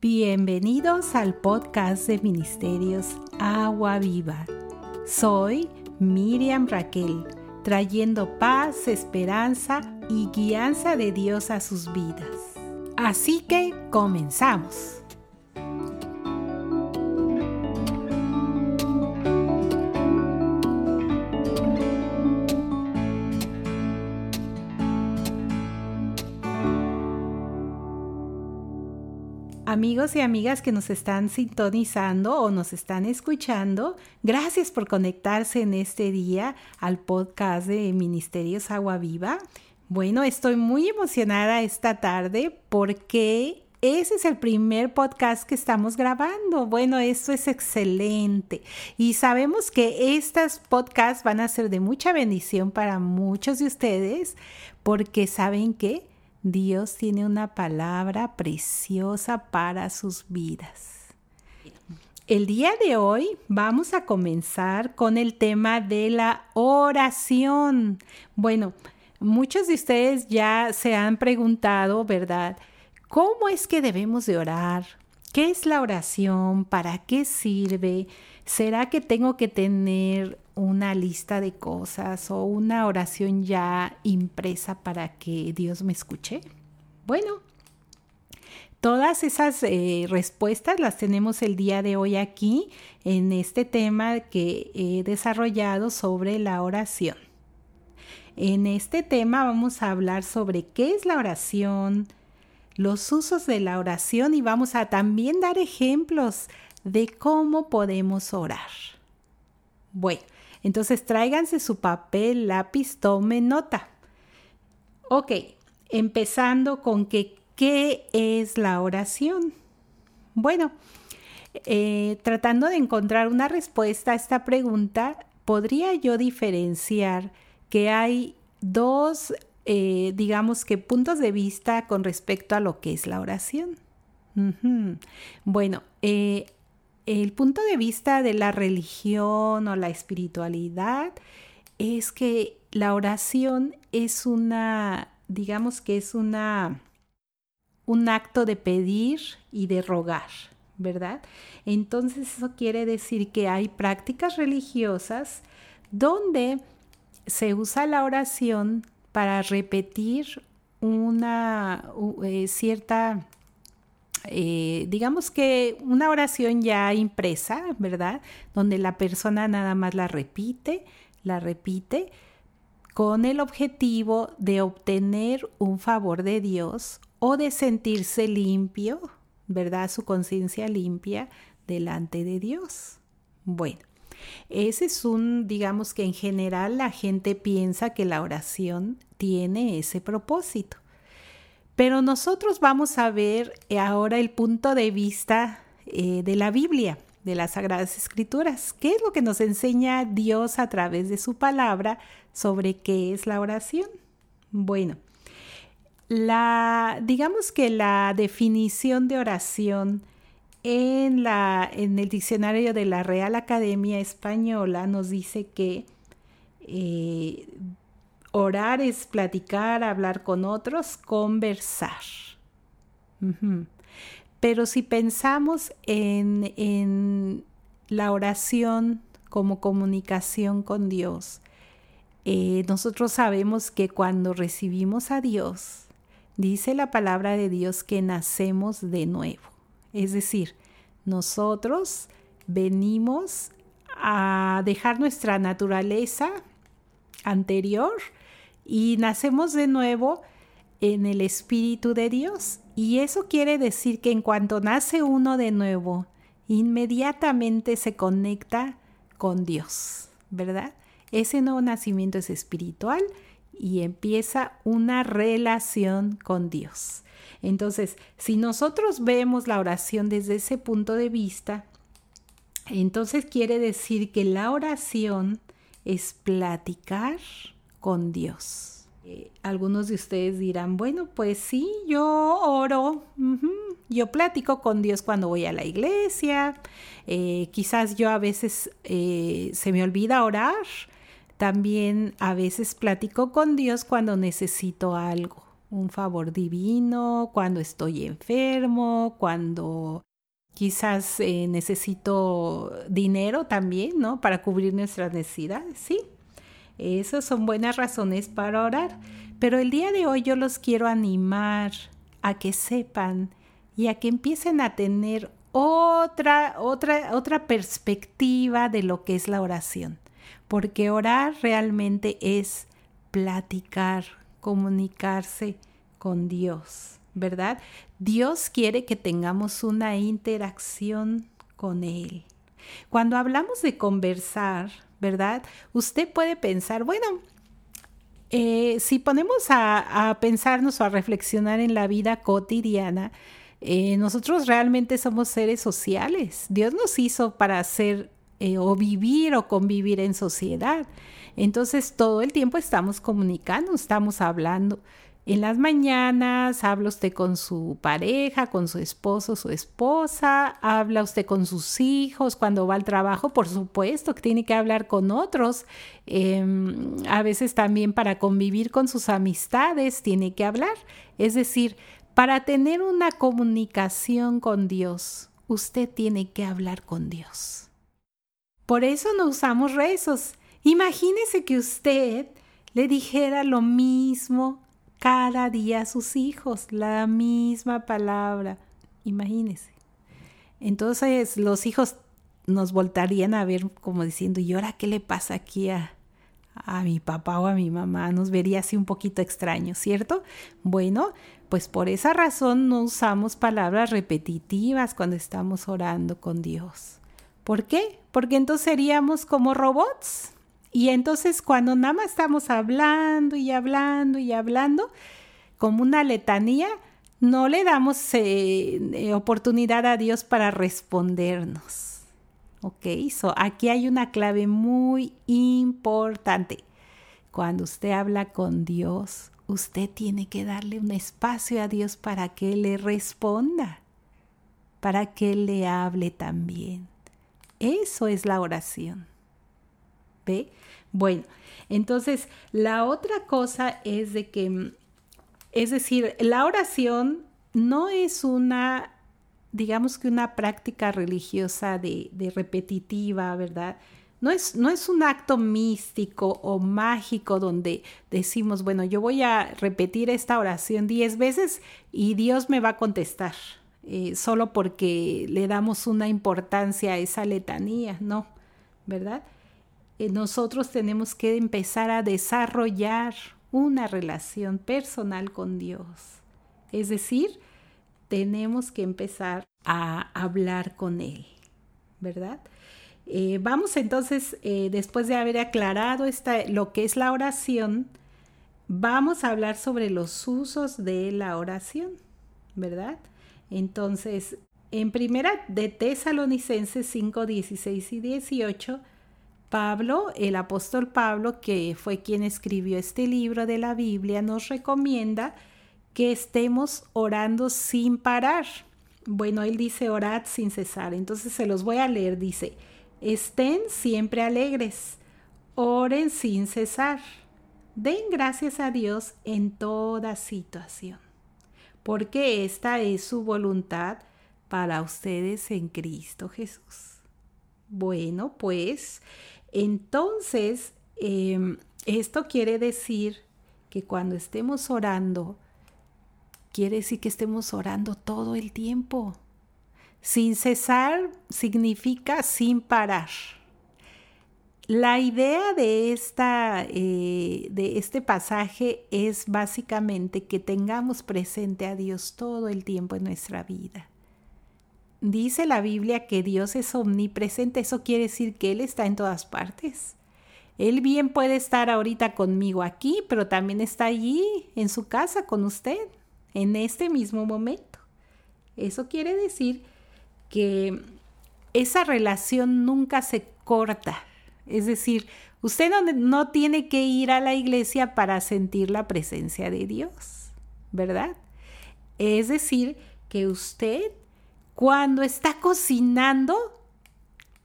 Bienvenidos al podcast de Ministerios Agua Viva. Soy Miriam Raquel, trayendo paz, esperanza y guianza de Dios a sus vidas. Así que comenzamos. Amigos y amigas que nos están sintonizando o nos están escuchando, gracias por conectarse en este día al podcast de Ministerios Agua Viva. Bueno, estoy muy emocionada esta tarde porque ese es el primer podcast que estamos grabando. Bueno, esto es excelente. Y sabemos que estos podcasts van a ser de mucha bendición para muchos de ustedes porque saben que Dios tiene una palabra preciosa para sus vidas. El día de hoy vamos a comenzar con el tema de la oración. Bueno, muchos de ustedes ya se han preguntado, ¿verdad? ¿Cómo es que debemos de orar? ¿Qué es la oración? ¿Para qué sirve? ¿Será que tengo que tener una lista de cosas o una oración ya impresa para que Dios me escuche? Bueno, todas esas eh, respuestas las tenemos el día de hoy aquí en este tema que he desarrollado sobre la oración. En este tema vamos a hablar sobre qué es la oración, los usos de la oración y vamos a también dar ejemplos de cómo podemos orar. Bueno, entonces tráiganse su papel, lápiz, tomen nota. Ok, empezando con que, ¿qué es la oración? Bueno, eh, tratando de encontrar una respuesta a esta pregunta, podría yo diferenciar que hay dos, eh, digamos que puntos de vista con respecto a lo que es la oración. Bueno, eh, el punto de vista de la religión o la espiritualidad es que la oración es una, digamos que es una, un acto de pedir y de rogar, ¿verdad? Entonces eso quiere decir que hay prácticas religiosas donde se usa la oración para repetir una eh, cierta eh, digamos que una oración ya impresa, ¿verdad? Donde la persona nada más la repite, la repite, con el objetivo de obtener un favor de Dios o de sentirse limpio, ¿verdad? Su conciencia limpia delante de Dios. Bueno, ese es un, digamos que en general la gente piensa que la oración tiene ese propósito. Pero nosotros vamos a ver eh, ahora el punto de vista eh, de la Biblia, de las Sagradas Escrituras. ¿Qué es lo que nos enseña Dios a través de su palabra sobre qué es la oración? Bueno, la, digamos que la definición de oración en, la, en el diccionario de la Real Academia Española nos dice que eh, Orar es platicar, hablar con otros, conversar. Pero si pensamos en, en, la oración como comunicación con Dios, eh, nosotros sabemos que cuando recibimos a Dios, dice la palabra de Dios que nacemos de nuevo. Es decir, nosotros venimos a dejar nuestra naturaleza anterior y nacemos de nuevo en el Espíritu de Dios. Y eso quiere decir que en cuanto nace uno de nuevo, inmediatamente se conecta con Dios, ¿verdad? Ese nuevo nacimiento es espiritual y empieza una relación con Dios. Entonces, si nosotros vemos la oración desde ese punto de vista, entonces quiere decir que la oración es platicar con Dios. Eh, algunos de ustedes dirán, bueno, pues sí, yo oro, yo platico con Dios cuando voy a la iglesia, eh, quizás yo a veces eh, se me olvida orar, también a veces platico con Dios cuando necesito algo, un favor divino, cuando estoy enfermo, cuando quizás necesito dinero también, ¿no? Para cubrir nuestras necesidades, sí. Esas son buenas razones para orar. Pero el día de hoy yo los quiero animar a que sepan y a que empiecen a tener otra, otra, otra perspectiva de lo que es la oración. Porque orar realmente es platicar, comunicarse con Dios, ¿verdad? Dios quiere que tengamos una interacción con Él. Cuando hablamos de conversar, ¿verdad? Usted puede pensar, bueno, eh, si ponemos a, pensarnos o a reflexionar en la vida cotidiana, eh, nosotros realmente somos seres sociales. Dios nos hizo para hacer eh, o vivir o convivir en sociedad. Entonces todo el tiempo estamos comunicando, estamos hablando. En las mañanas habla usted con su pareja, con su esposo, su esposa, habla usted con sus hijos, cuando va al trabajo, por supuesto que tiene que hablar con otros, em, a veces también para convivir con sus amistades tiene que hablar, es decir, para tener una comunicación con Dios, usted tiene que hablar con Dios. Por eso no usamos rezos. Imagínese que usted le dijera lo mismo cada día a sus hijos la misma palabra. Imagínese. Entonces los hijos nos voltarían a ver como diciendo, ¿y ahora qué le pasa aquí a, a mi papá o a mi mamá? Nos vería así un poquito extraño, ¿cierto? Bueno, pues por esa razón no usamos palabras repetitivas cuando estamos orando con Dios. ¿Por qué? Porque entonces seríamos como robots. Y entonces cuando nada más estamos hablando y hablando y hablando, como una letanía, no le damos eh, eh, oportunidad a Dios para respondernos. Ok, so aquí hay una clave muy importante. Cuando usted habla con Dios, usted tiene que darle un espacio a Dios para que le responda, para que le hable también. Eso es la oración. Bueno, entonces la otra cosa es de que, es decir, la oración no es una, digamos que una práctica religiosa de, repetitiva, ¿verdad? No es, no es, un acto místico o mágico donde decimos, bueno, yo voy a repetir esta oración diez veces y Dios me va a contestar, eh, solo porque le damos una importancia a esa letanía, no, ¿verdad? Eh, nosotros tenemos que empezar a desarrollar una relación personal con Dios. Es decir, tenemos que empezar a hablar con Él, ¿verdad? Eh, vamos entonces, eh, después de haber aclarado esta, lo que es la oración, vamos a hablar sobre los usos de la oración, ¿verdad? Entonces, en primera de Tesalonicenses 5, 16 y 18, Pablo, el apóstol Pablo, que fue quien escribió este libro de la Biblia, nos recomienda que estemos orando sin parar. Bueno, él dice orad sin cesar, entonces se los voy a leer. Dice, estén siempre alegres, oren sin cesar, den gracias a Dios en toda situación, porque esta es su voluntad para ustedes en Cristo Jesús. Bueno, pues entonces, em, esto quiere decir que cuando estemos orando, quiere decir que estemos orando todo el tiempo. Sin cesar significa sin parar. La idea de, esta, eh, de este pasaje es básicamente que tengamos presente a Dios todo el tiempo en nuestra vida. Dice la Biblia que Dios es omnipresente, eso quiere decir que Él está en todas partes. Él bien puede estar ahorita conmigo aquí, pero también está allí en su casa con usted, en este mismo momento. Eso quiere decir que esa relación nunca se corta. Es decir, usted no, no, tiene que ir a la iglesia para sentir la presencia de Dios, ¿verdad? Es decir, que usted cuando está cocinando,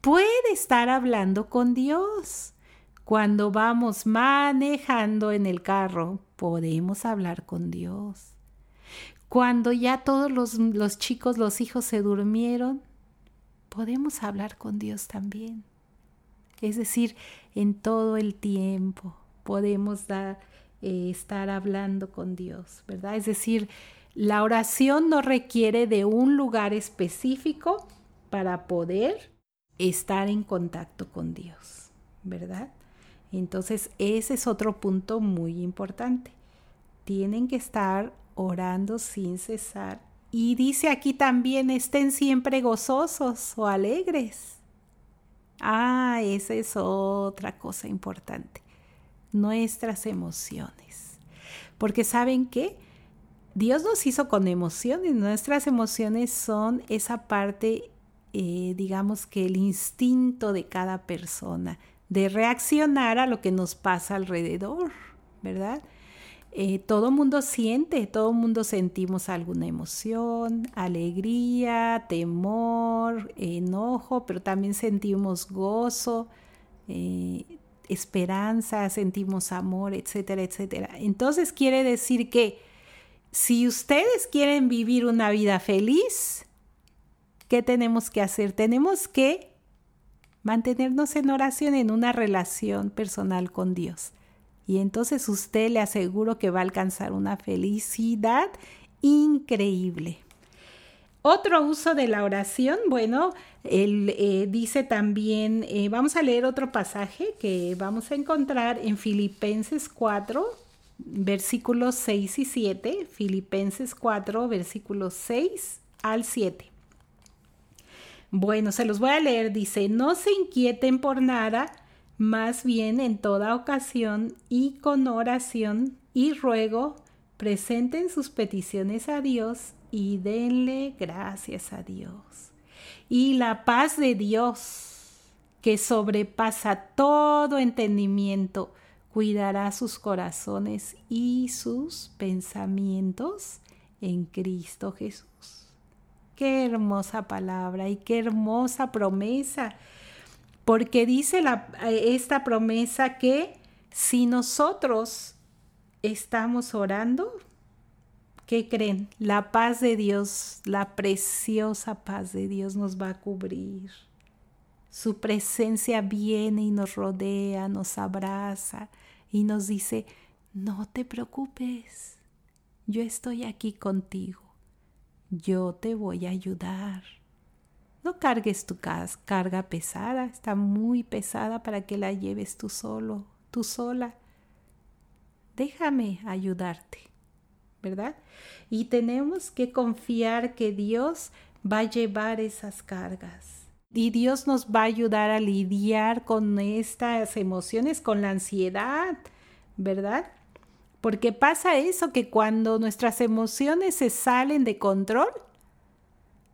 puede estar hablando con Dios. Cuando vamos manejando en el carro, podemos hablar con Dios. Cuando ya todos los, los chicos, los hijos se durmieron, podemos hablar con Dios también. Es decir, en todo el tiempo podemos dar, eh, estar hablando con Dios, ¿verdad? Es decir, la oración no requiere de un lugar específico para poder estar en contacto con Dios, ¿verdad? Entonces, ese es otro punto muy importante. Tienen que estar orando sin cesar. Y dice aquí también, estén siempre gozosos o alegres. Ah, esa es otra cosa importante. Nuestras emociones. Porque saben qué? Dios nos hizo con emociones. Nuestras emociones son esa parte, eh, digamos que el instinto de cada persona, de reaccionar a lo que nos pasa alrededor, ¿verdad? Eh, todo mundo siente, todo mundo sentimos alguna emoción, alegría, temor, enojo, pero también sentimos gozo, eh, esperanza, sentimos amor, etcétera, etcétera. Entonces quiere decir que si ustedes quieren vivir una vida feliz, ¿qué tenemos que hacer? Tenemos que mantenernos en oración, en una relación personal con Dios. Y entonces usted le aseguro que va a alcanzar una felicidad increíble. Otro uso de la oración, bueno, él eh, dice también, eh, vamos a leer otro pasaje que vamos a encontrar en Filipenses 4, versículos 6 y 7, Filipenses 4, versículos 6 al 7. Bueno, se los voy a leer, dice, no se inquieten por nada, más bien en toda ocasión y con oración y ruego, presenten sus peticiones a Dios y denle gracias a Dios. Y la paz de Dios, que sobrepasa todo entendimiento, cuidará sus corazones y sus pensamientos en Cristo Jesús. Qué hermosa palabra y qué hermosa promesa porque dice esta promesa que si nosotros estamos orando, ¿qué creen? La paz de Dios, la preciosa paz de Dios nos va a cubrir. Su presencia viene y nos rodea, nos abraza y nos dice, no te preocupes, yo estoy aquí contigo, yo te voy a ayudar. No cargues tu carga pesada, está muy pesada para que la lleves tú solo, tú sola. Déjame ayudarte, ¿verdad? Y tenemos que confiar que Dios va a llevar esas cargas. Y Dios nos va a ayudar a lidiar con estas emociones, con la ansiedad, ¿verdad? Porque pasa eso que cuando nuestras emociones se salen de control,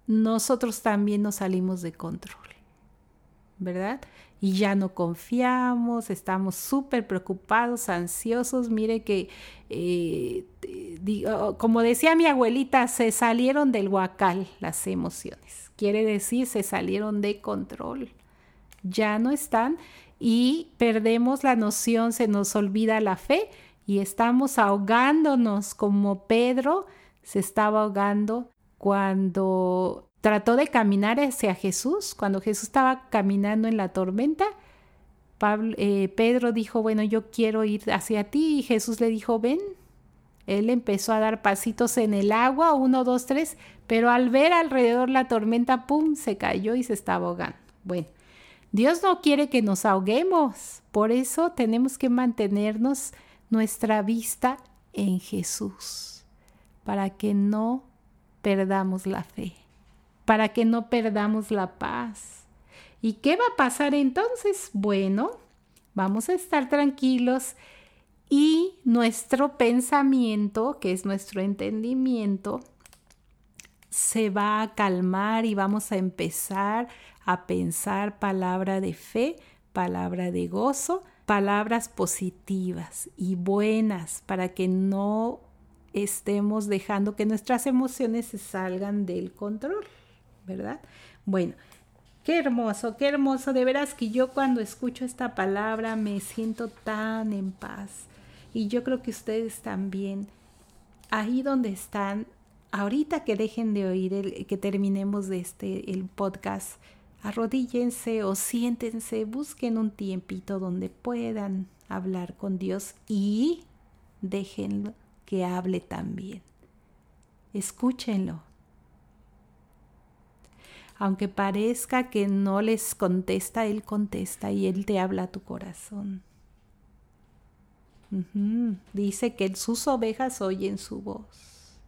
nosotros también nos salimos de control, ¿verdad? Y ya no confiamos, estamos súper preocupados, ansiosos. Mire que, eh, como decía mi abuelita, se salieron del huacal las emociones. Quiere decir, se salieron de control. Ya no están y perdemos la noción, se nos olvida la fe y estamos ahogándonos como Pedro se estaba ahogando cuando trató de caminar hacia Jesús, cuando Jesús estaba caminando en la tormenta, eh, Pedro dijo, bueno, yo quiero ir hacia ti y Jesús le dijo, ven. Él empezó a dar pasitos en el agua, uno, dos, tres, pero al ver alrededor la tormenta, ¡pum!, se cayó y se estaba ahogando. Bueno, Dios no quiere que nos ahoguemos, por eso tenemos que mantenernos nuestra vista en Jesús, para que no perdamos la fe, para que no perdamos la paz. ¿Y qué va a pasar entonces? Bueno, vamos a estar tranquilos y nuestro pensamiento, que es nuestro entendimiento, se va a calmar y vamos a empezar a pensar palabra de fe, palabra de gozo, palabras positivas y buenas para que no estemos dejando que nuestras emociones se salgan del control, ¿verdad? Bueno, qué hermoso, qué hermoso. De veras que yo cuando escucho esta palabra me siento tan en paz. y yo creo que ustedes también, ahí donde están, ahorita que dejen de oír, el, que terminemos este, el podcast, arrodíllense o siéntense, busquen un tiempito donde puedan hablar con Dios y déjenlo que hable también. Escúchenlo. Aunque parezca que no les contesta, Él contesta y Él te habla a tu corazón. Dice que sus ovejas oyen su voz,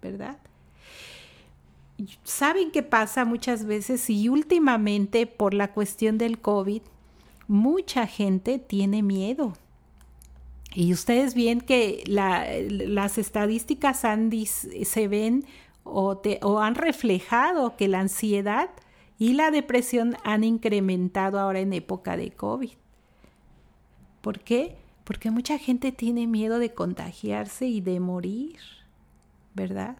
¿verdad? ¿Saben qué pasa muchas veces? Y últimamente por la cuestión del COVID, mucha gente tiene miedo. Y ustedes ven que las estadísticas se ven o, han reflejado que la ansiedad y la depresión han incrementado ahora en época de COVID. ¿Por qué? Porque mucha gente tiene miedo de contagiarse y de morir, ¿verdad?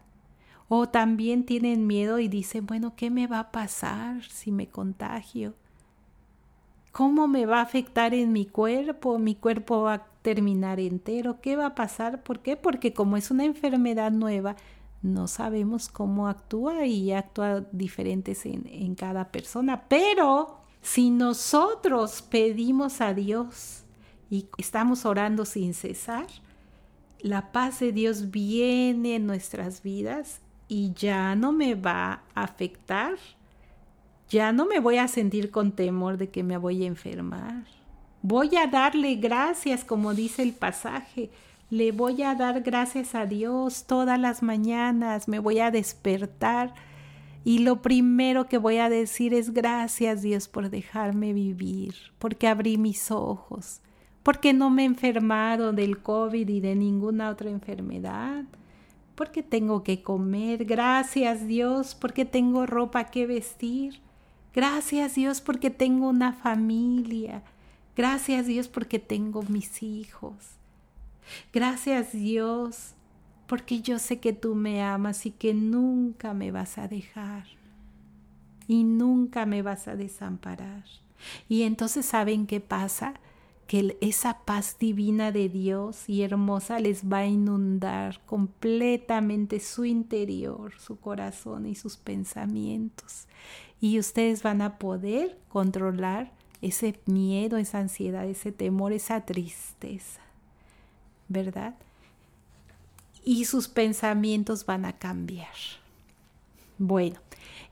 O también tienen miedo y dicen, bueno, ¿qué me va a pasar si me contagio? ¿Cómo me va a afectar en mi cuerpo? ¿Mi cuerpo va a terminar entero? ¿Qué va a pasar? ¿Por qué? Porque como es una enfermedad nueva, no sabemos cómo actúa y actúa diferentes en, en cada persona. Pero si nosotros pedimos a Dios y estamos orando sin cesar, la paz de Dios viene en nuestras vidas y ya no me va a afectar, ya no me voy a sentir con temor de que me voy a enfermar. Voy a darle gracias, como dice el pasaje. Le voy a dar gracias a Dios todas las mañanas, me voy a despertar y lo primero que voy a decir es gracias Dios por dejarme vivir, porque abrí mis ojos, porque no me he enfermado del COVID y de ninguna otra enfermedad porque tengo que comer. Gracias Dios porque tengo ropa que vestir. Gracias Dios porque tengo una familia. Gracias Dios porque tengo mis hijos. Gracias Dios porque yo sé que tú me amas y que nunca me vas a dejar y nunca me vas a desamparar. Y entonces, ¿saben qué pasa? que esa paz divina de Dios y hermosa les va a inundar completamente su interior, su corazón y sus pensamientos. Y ustedes van a poder controlar ese miedo, esa ansiedad, ese temor, esa tristeza, ¿verdad? Y sus pensamientos van a cambiar. Bueno,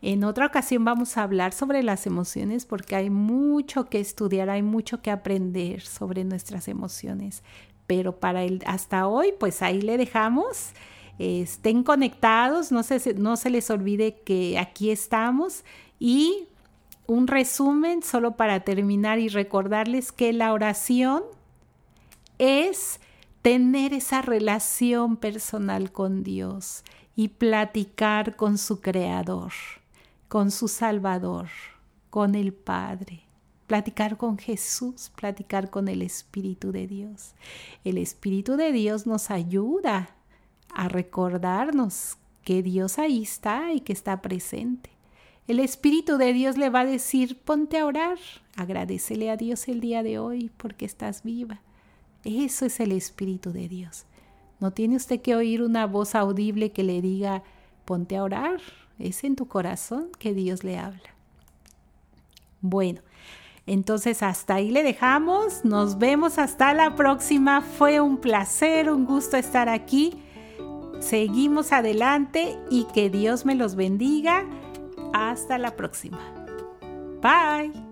en otra ocasión vamos a hablar sobre las emociones porque hay mucho que estudiar, hay mucho que aprender sobre nuestras emociones. Pero para el hasta hoy, pues ahí le dejamos. Estén conectados, no se, no se les olvide que aquí estamos y un resumen solo para terminar y recordarles que la oración es tener esa relación personal con Dios y platicar con su creador con su Salvador, con el Padre, platicar con Jesús, platicar con el Espíritu de Dios. El Espíritu de Dios nos ayuda a recordarnos que Dios ahí está y que está presente. El Espíritu de Dios le va a decir, ponte a orar, agradecele a Dios el día de hoy porque estás viva. Eso es el Espíritu de Dios. No tiene usted que oír una voz audible que le diga, ponte a orar, es en tu corazón que Dios le habla. Bueno, entonces hasta ahí le dejamos. Nos vemos hasta la próxima. Fue un placer, un gusto estar aquí. Seguimos adelante y que Dios me los bendiga. Hasta la próxima. Bye.